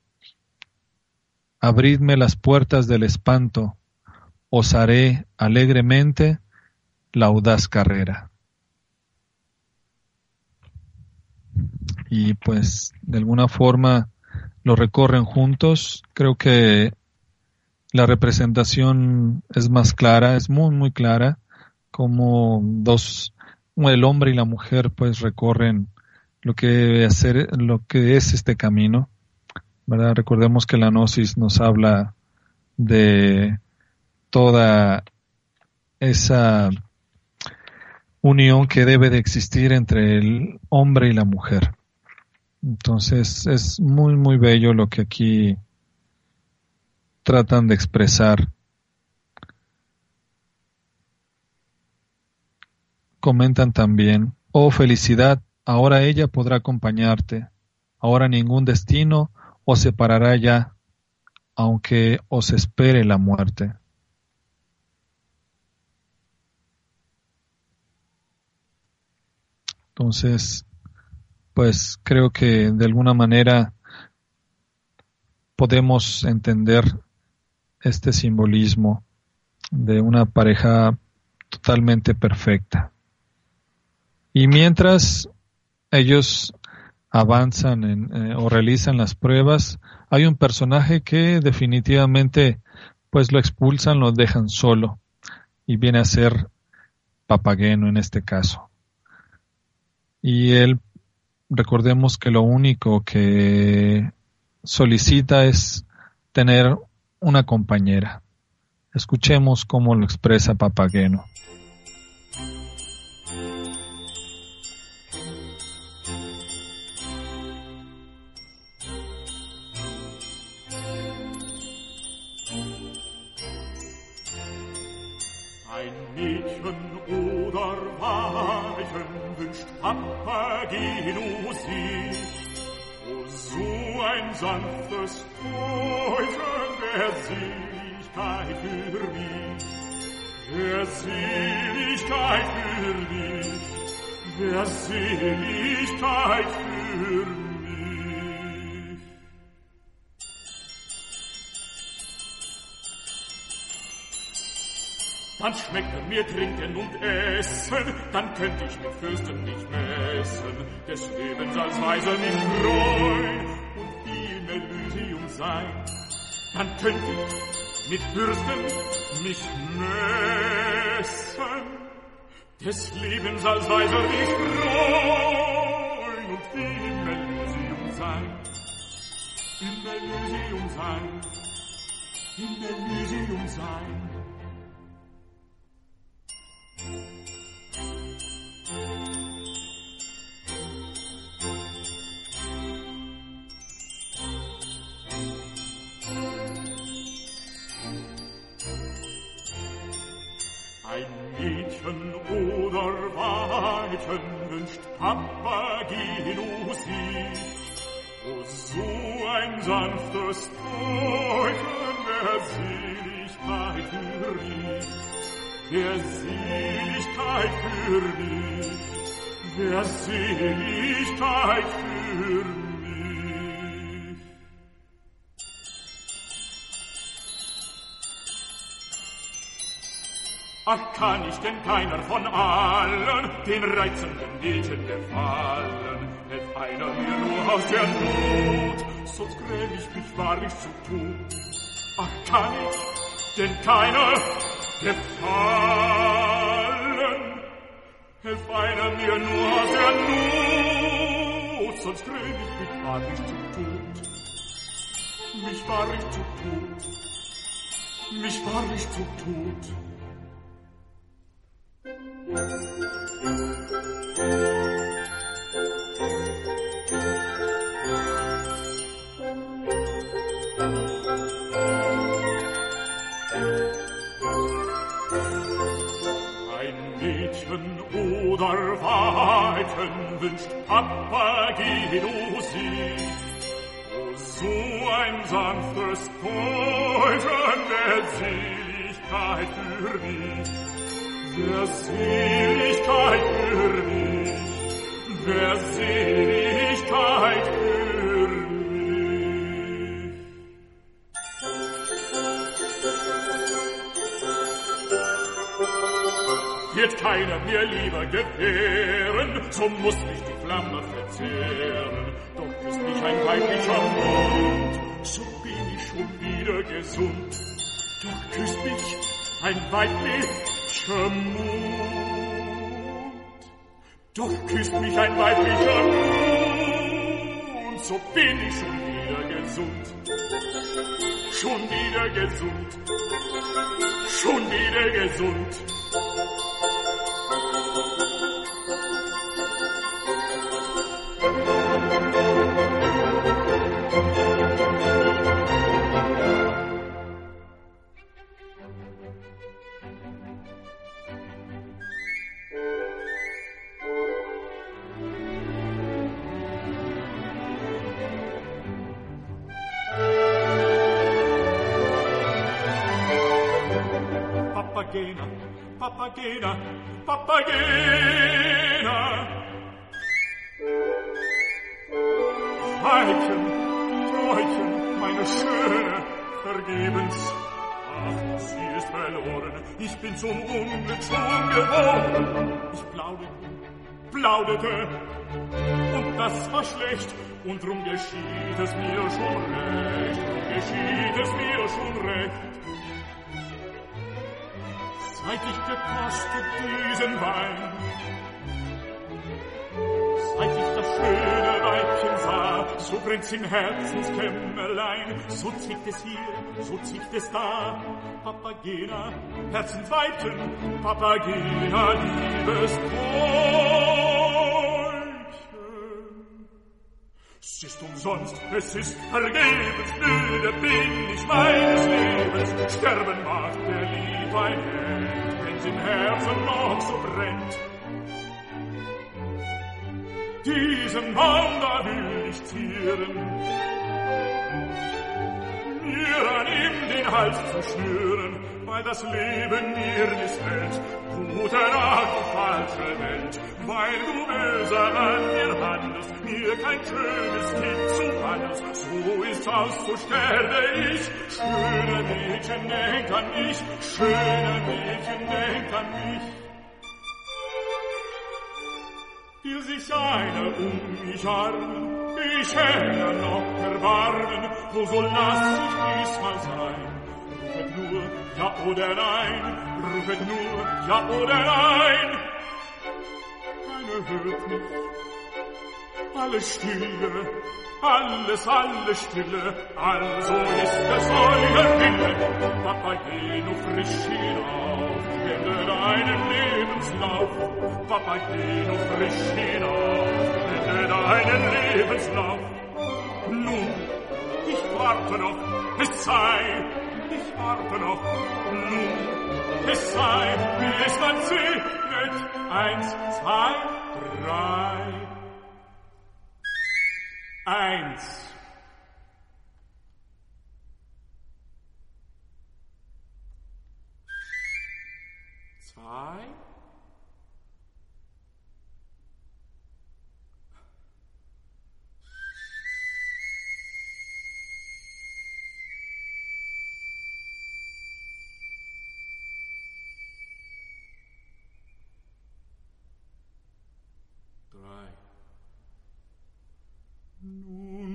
Abridme las puertas del espanto, os haré alegremente la audaz carrera. Y pues de alguna forma lo recorren juntos. Creo que la representación es más clara, es muy, muy clara, como dos, el hombre y la mujer pues recorren lo que hacer, lo que es este camino, ¿verdad? Recordemos que la gnosis nos habla de toda esa unión que debe de existir entre el hombre y la mujer. Entonces es muy, muy bello lo que aquí tratan de expresar. Comentan también, oh felicidad, ahora ella podrá acompañarte, ahora ningún destino os separará ya, aunque os espere la muerte. Entonces, pues creo que de alguna manera podemos entender este simbolismo de una pareja totalmente perfecta. Y mientras ellos avanzan eh, o realizan las pruebas, hay un personaje que definitivamente pues lo expulsan, lo dejan solo y viene a ser Papageno en este caso. Y él recordemos que lo único que solicita es tener una compañera. Escuchemos cómo lo expresa Papageno. Ich mit Fürsten nicht messen, des Lebens als Weiser nicht freuen Elysium sein, dann könnte mit Fürsten mich messen, des Lebens als Weiser nicht freuen und im Elysium sein, im Elysium sein, im Elysium sein. für mich, der Seligkeit für mich. Ach, kann ich denn keiner von allen den reizenden Mädchen gefallen? Hält einer mir nur aus der Not, sonst gräm ich mich wahrlich zu tun. Ach, kann ich denn keiner gefallen? Helf einer mir nur der Not, sonst grün ich mich war ich zu tot. Mich war ich zu tot. Mich war ich zu tot. Mich. Oder Weiten wünscht Papageno sie. O so ein sanftes Täuschen der Seligkeit für mich der Seligkeit für mich, der Seligkeit für mich. Wird keiner mir lieber gewähren, so muss mich die Flamme verzehren. Doch ist mich ein weiblicher Mund, so bin ich schon wieder gesund. Doch küsst mich ein weiblicher Mund. Doch küsst mich ein weiblicher Mund, so bin ich schon wieder gesund. Schon wieder gesund. Schon wieder gesund. Papagena, Papagena. Weibchen, Träuchen, meine Schöne, vergebens. Ach, sie ist verloren, ich bin zum Unglück schon geworden. Ich plauderte, plauderte, und das war schlecht, und drum geschieht es mir schon recht, geschieht es mir schon recht. Seit ich gekostet diesen Wein, seit ich das schöne Weibchen sah, so brennt's im Herzenskämmerlein, so zickt es hier, so zickt es da. Papagena, Herzensweibchen, Papagena, liebes Bräuchen. Es ist umsonst, es ist vergebens, müde bin ich meines Lebens, sterben mag der Lieb ein Held, wenn's im Herzen noch so brennt. Diesen Baum da will ich zieren, mir an ihm den Hals zu schnüren, weil das Leben mir missfällt. Gute Nacht, du falsche Welt, weil du böse an mir handelst, mir kein schönes Kind zu handelst. So ist's aus, so sterbe ich. Schöne Mädchen, denk an mich, schöne Mädchen, denk an mich. Will sich eine um mich armen, ich hätte noch erbarmen, wo soll lass ich diesmal sein? Ja oder nein, rufet nur ja oder nein. Keine hört mich, alles stille, alles, alles stille, also ist es euer Wille. Papageno frisch hinauf, ende deinen Lebenslauf. Papageno frisch hinauf, ende deinen Lebenslauf. Nun, ich warte noch, es sei, ich warte noch, nun, es sei, wie es man segnet, eins, zwei, drei. Eins. Zwei. Nun.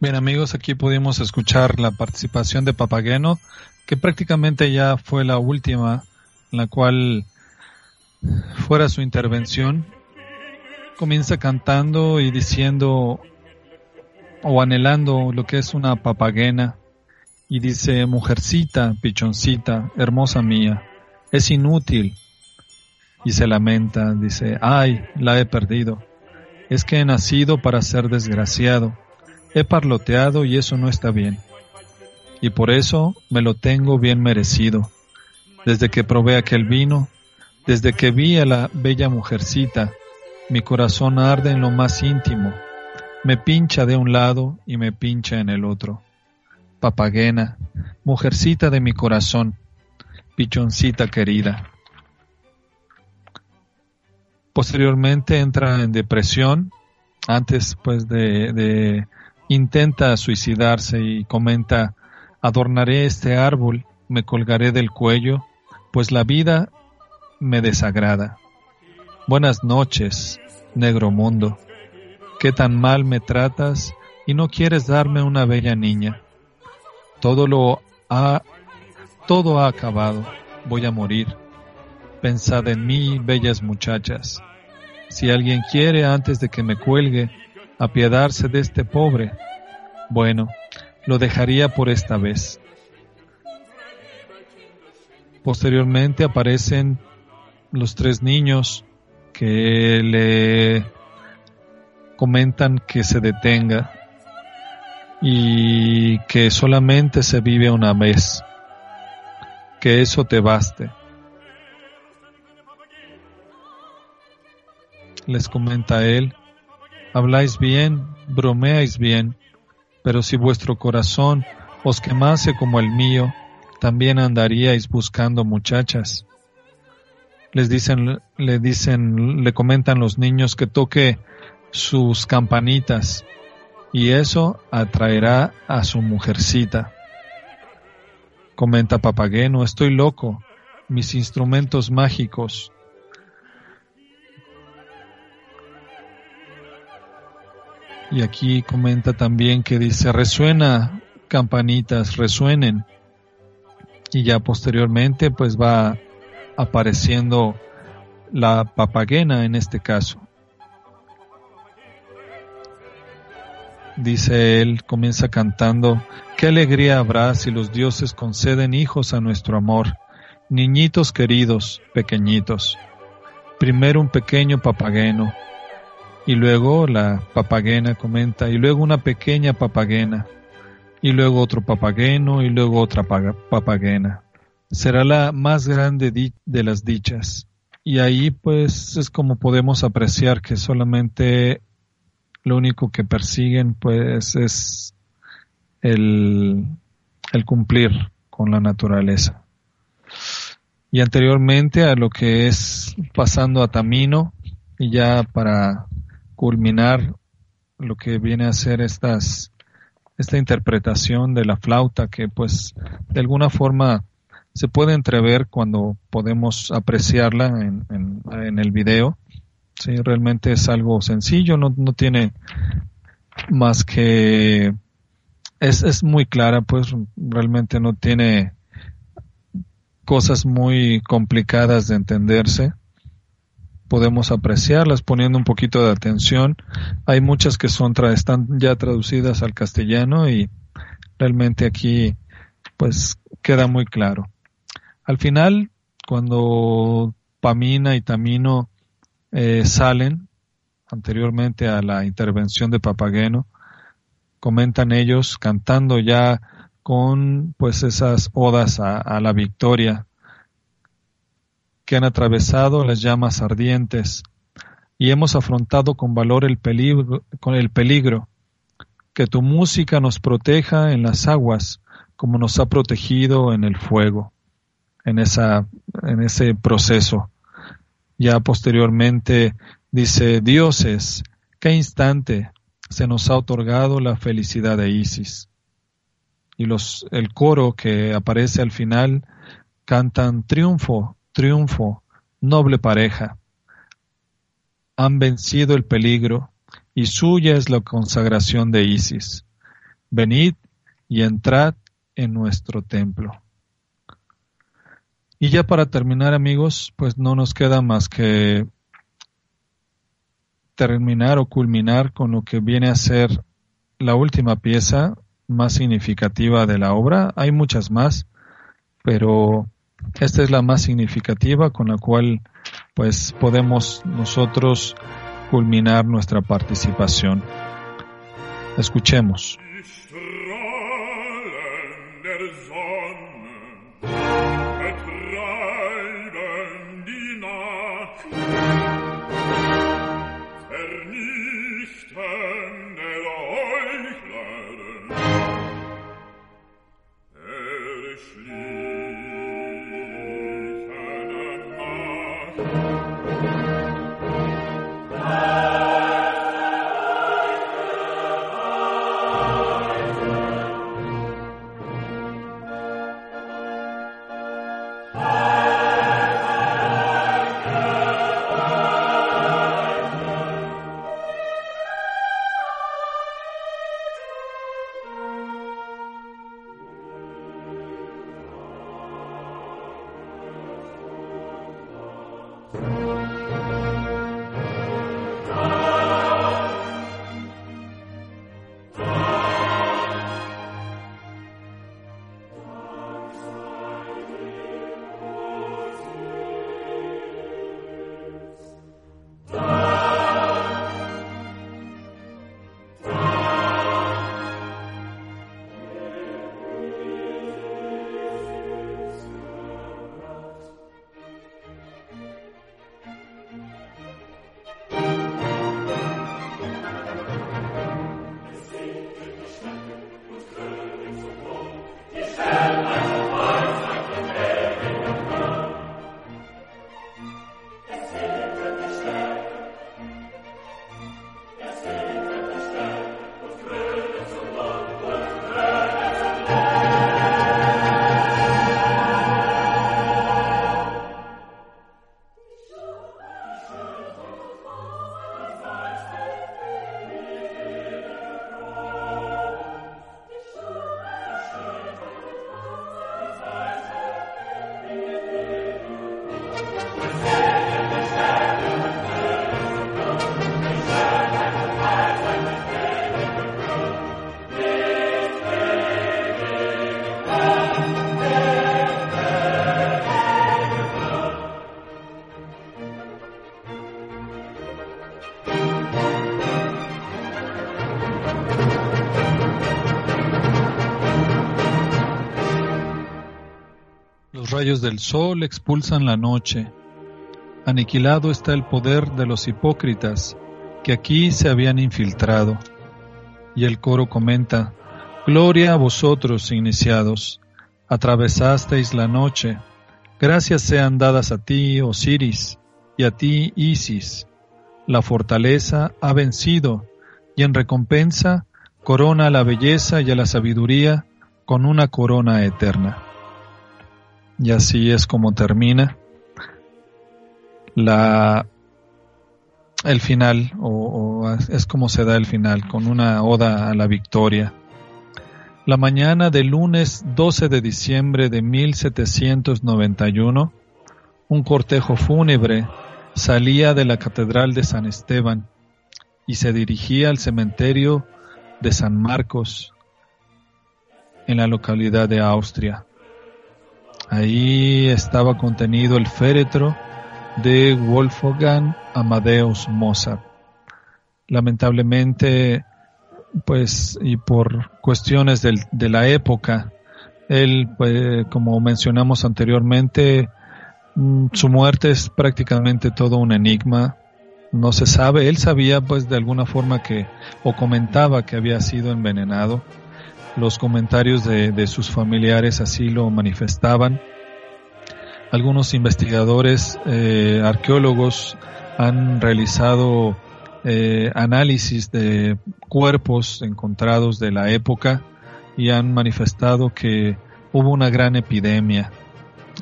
Bien amigos, aquí pudimos escuchar la participación de Papageno, que prácticamente ya fue la última en la cual fuera su intervención. Comienza cantando y diciendo o anhelando lo que es una papagena y dice, mujercita, pichoncita, hermosa mía, es inútil. Y se lamenta, dice, ay, la he perdido. Es que he nacido para ser desgraciado He parloteado y eso no está bien. Y por eso me lo tengo bien merecido. Desde que probé aquel vino, desde que vi a la bella mujercita, mi corazón arde en lo más íntimo. Me pincha de un lado y me pincha en el otro. Papagena, mujercita de mi corazón, pichoncita querida. Posteriormente entra en depresión, antes pues de, de intenta suicidarse y comenta, adornaré este árbol, me colgaré del cuello, pues la vida me desagrada. Buenas noches, negro mundo, qué tan mal me tratas y no quieres darme una bella niña. Todo lo ha, todo ha acabado, voy a morir. Pensad en mí, bellas muchachas. Si alguien quiere antes de que me cuelgue, apiadarse de este pobre. Bueno, lo dejaría por esta vez. Posteriormente aparecen los tres niños que le comentan que se detenga y que solamente se vive una vez, que eso te baste. Les comenta él habláis bien, bromeáis bien, pero si vuestro corazón os quemase como el mío, también andaríais buscando muchachas. Les dicen, le dicen, le comentan los niños que toque sus campanitas y eso atraerá a su mujercita. Comenta Papageno, estoy loco, mis instrumentos mágicos, Y aquí comenta también que dice, resuena, campanitas, resuenen. Y ya posteriormente pues va apareciendo la papagena en este caso. Dice él, comienza cantando, qué alegría habrá si los dioses conceden hijos a nuestro amor, niñitos queridos, pequeñitos. Primero un pequeño papageno, y luego la papagena comenta, y luego una pequeña papagena, y luego otro papageno, y luego otra papagena. Será la más grande de las dichas. Y ahí pues es como podemos apreciar que solamente lo único que persiguen pues es el, el cumplir con la naturaleza. Y anteriormente a lo que es pasando a Tamino, y ya para culminar lo que viene a ser estas esta interpretación de la flauta que pues de alguna forma se puede entrever cuando podemos apreciarla en, en, el video. Sí, realmente es algo sencillo, no, no tiene más que es, es muy clara, pues realmente no tiene cosas muy complicadas de entenderse. Podemos apreciarlas poniendo un poquito de atención. Hay muchas que son están ya traducidas al castellano y realmente aquí pues queda muy claro. Al final, cuando Pamina y Tamino eh, salen anteriormente a la intervención de Papageno, comentan ellos cantando ya con pues esas odas a, la victoria que han atravesado las llamas ardientes y hemos afrontado con valor el peligro, con el peligro que tu música nos proteja en las aguas como nos ha protegido en el fuego en esa en ese proceso ya posteriormente dice dioses qué instante se nos ha otorgado la felicidad de Isis. Y los, el coro que aparece al final cantan triunfo, triunfo, noble pareja. Han vencido el peligro y suya es la consagración de Isis. Venid y entrad en nuestro templo. Y ya para terminar amigos, pues no nos queda más que terminar o culminar con lo que viene a ser la última pieza más significativa de la obra. Hay muchas más, pero esta es la más significativa con la cual pues podemos nosotros culminar nuestra participación. Escuchemos. Rayos del sol expulsan la noche. Aniquilado está el poder de los hipócritas que aquí se habían infiltrado. Y el coro comenta, Gloria a vosotros, iniciados, atravesasteis la noche. Gracias sean dadas a ti, Osiris, y a ti, Isis. La fortaleza ha vencido, y en recompensa corona a la belleza y a la sabiduría con una corona eterna. Y así es como termina el final o, o, es como se da el final con una oda a la victoria. La mañana del lunes 12 de diciembre de 1791, un cortejo fúnebre salía de la Catedral de San Esteban y se dirigía al cementerio de San Marcos en la localidad de Austria. Ahí estaba contenido el féretro de Wolfgang Amadeus Mozart. Lamentablemente, pues, y por cuestiones del, de la época, él, pues, como mencionamos anteriormente, mm, su muerte es prácticamente todo un enigma. No se sabe, él sabía pues de alguna forma que, o comentaba que había sido envenenado. Los comentarios de, de sus familiares así lo manifestaban algunos investigadores, eh, arqueólogos han realizado eh, análisis de cuerpos encontrados de la época y han manifestado que hubo una gran epidemia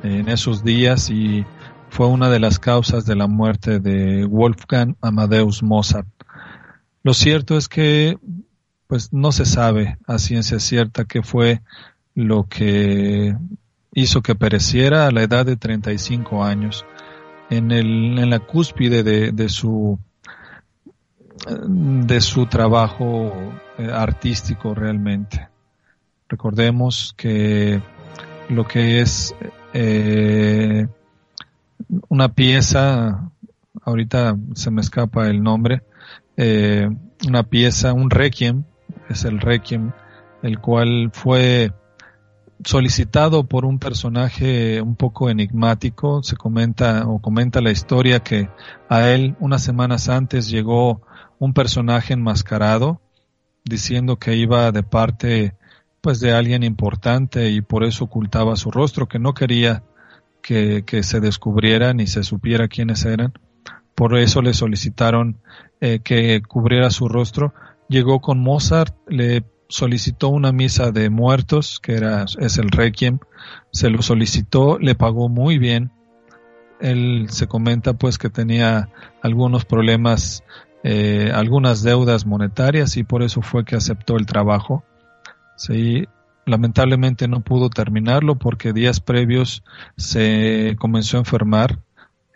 en esos días y fue una de las causas de la muerte de Wolfgang Amadeus Mozart. Lo cierto es que pues no se sabe a ciencia cierta qué fue lo que hizo que pereciera a la edad de 35 años, en, el, en la cúspide de, de su de su trabajo eh, artístico realmente. Recordemos que lo que es eh, una pieza, ahorita se me escapa el nombre, eh, una pieza, un requiem, es el requiem, el cual fue solicitado por un personaje un poco enigmático. Se comenta o comenta la historia que a él unas semanas antes llegó un personaje enmascarado diciendo que iba de parte pues de alguien importante y por eso ocultaba su rostro, que no quería que, que se descubriera ni se supiera quiénes eran. Por eso le solicitaron eh, que cubriera su rostro. Llegó con Mozart, le solicitó una misa de muertos, que era, es el requiem, se lo solicitó, le pagó muy bien. Él se comenta pues que tenía algunos problemas, eh, algunas deudas monetarias y por eso fue que aceptó el trabajo. Sí, lamentablemente no pudo terminarlo porque días previos se comenzó a enfermar.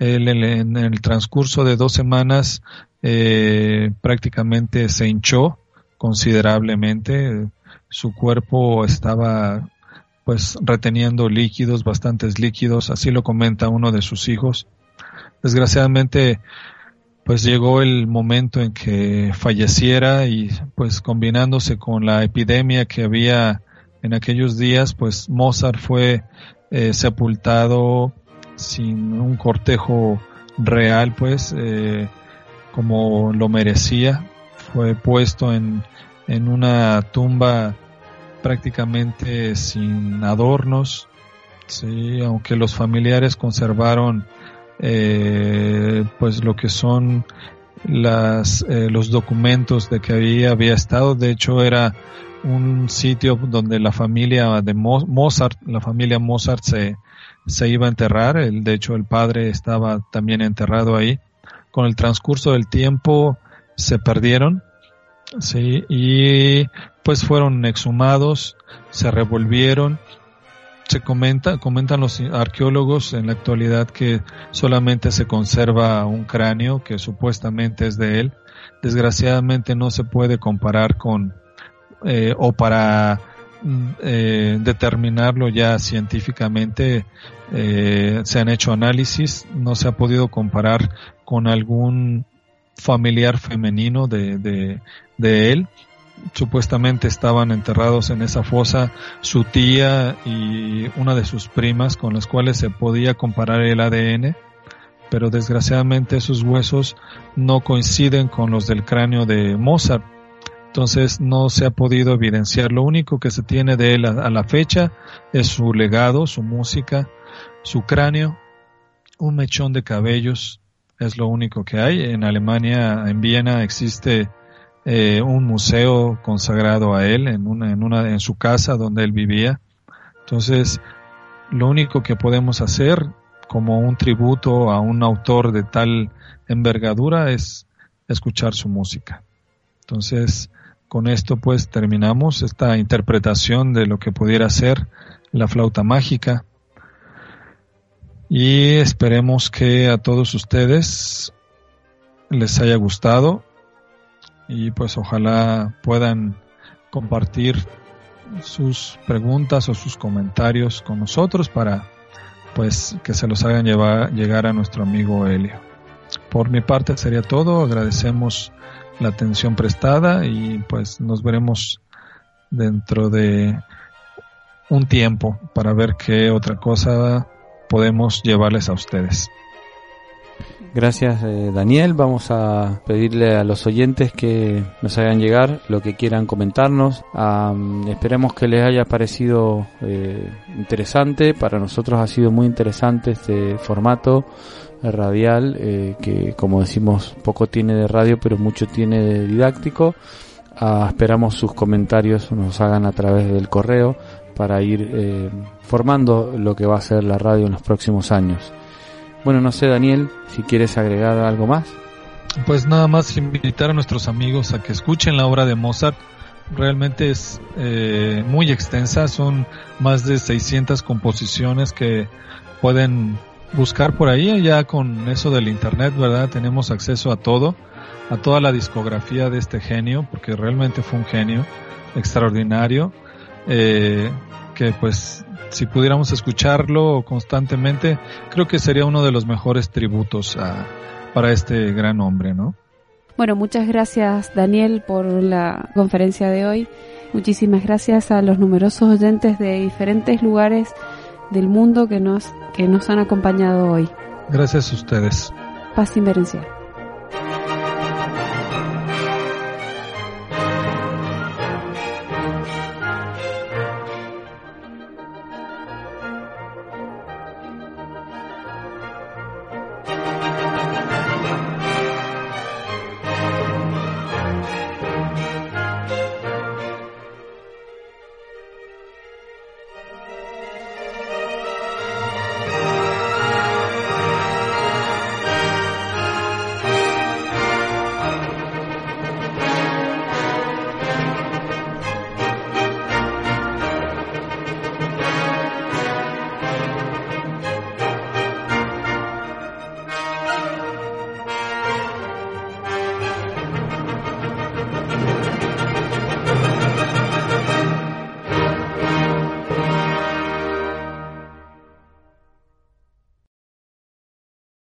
Él en el transcurso de dos semanas eh, prácticamente se hinchó considerablemente. Su cuerpo estaba pues reteniendo líquidos, bastantes líquidos, así lo comenta uno de sus hijos. Desgraciadamente pues llegó el momento en que falleciera y pues combinándose con la epidemia que había en aquellos días, pues Mozart fue eh, sepultado sin un cortejo real, pues eh, como lo merecía. Fue puesto en en una tumba prácticamente sin adornos, sí, aunque los familiares conservaron eh, pues lo que son las eh, los documentos de que había había estado. De hecho era un sitio donde la familia de Mozart la familia Mozart se se iba a enterrar. El, de hecho el padre estaba también enterrado ahí con el transcurso del tiempo se perdieron Sí, y pues fueron exhumados, se revolvieron. Se comenta, comentan los arqueólogos en la actualidad que solamente se conserva un cráneo que supuestamente es de él. Desgraciadamente no se puede comparar con eh, o para mm, eh, determinarlo ya científicamente eh, se han hecho análisis, no se ha podido comparar con algún familiar femenino de, de, de él. Supuestamente estaban enterrados en esa fosa su tía y una de sus primas con las cuales se podía comparar el ADN, pero desgraciadamente esos huesos no coinciden con los del cráneo de Mozart. Entonces no se ha podido evidenciar. Lo único que se tiene de él a, la fecha es su legado, su música, su cráneo, un mechón de cabellos, es lo único que hay. En Alemania, en Viena, existe eh, un museo consagrado a él en una, en una, en su casa donde él vivía. Entonces, lo único que podemos hacer como un tributo a un autor de tal envergadura es escuchar su música. Entonces, con esto pues terminamos esta interpretación de lo que pudiera ser la flauta mágica y esperemos que a todos ustedes les haya gustado y pues ojalá puedan compartir sus preguntas o sus comentarios con nosotros para pues que se los hagan llevar, llegar a nuestro amigo Helio. Por mi parte sería todo, agradecemos la atención prestada y pues nos veremos dentro de un tiempo para ver qué otra cosa podemos llevarles a ustedes. Gracias eh, Daniel, vamos a pedirle a los oyentes que nos hagan llegar lo que quieran comentarnos. esperemos que les haya parecido eh, interesante, para nosotros ha sido muy interesante este formato radial eh, que como decimos poco tiene de radio pero mucho tiene de didáctico. Ah, esperamos sus comentarios nos hagan a través del correo para ir formando lo que va a ser la radio en los próximos años. Bueno, no sé, Daniel, si quieres agregar algo más. Pues nada más invitar a nuestros amigos a que escuchen la obra de Mozart. Realmente es eh, muy extensa, son más de 600 composiciones que pueden buscar por ahí. Ya con eso del Internet, ¿verdad? Tenemos acceso a todo, a toda la discografía de este genio, porque realmente fue un genio extraordinario, eh, que pues si pudiéramos escucharlo constantemente, creo que sería uno de los mejores tributos para este gran hombre, ¿no? Bueno, muchas gracias Daniel por la conferencia de hoy. Muchísimas gracias a los numerosos oyentes de diferentes lugares del mundo que nos, que nos han acompañado hoy. Gracias a ustedes. Paz inverencial.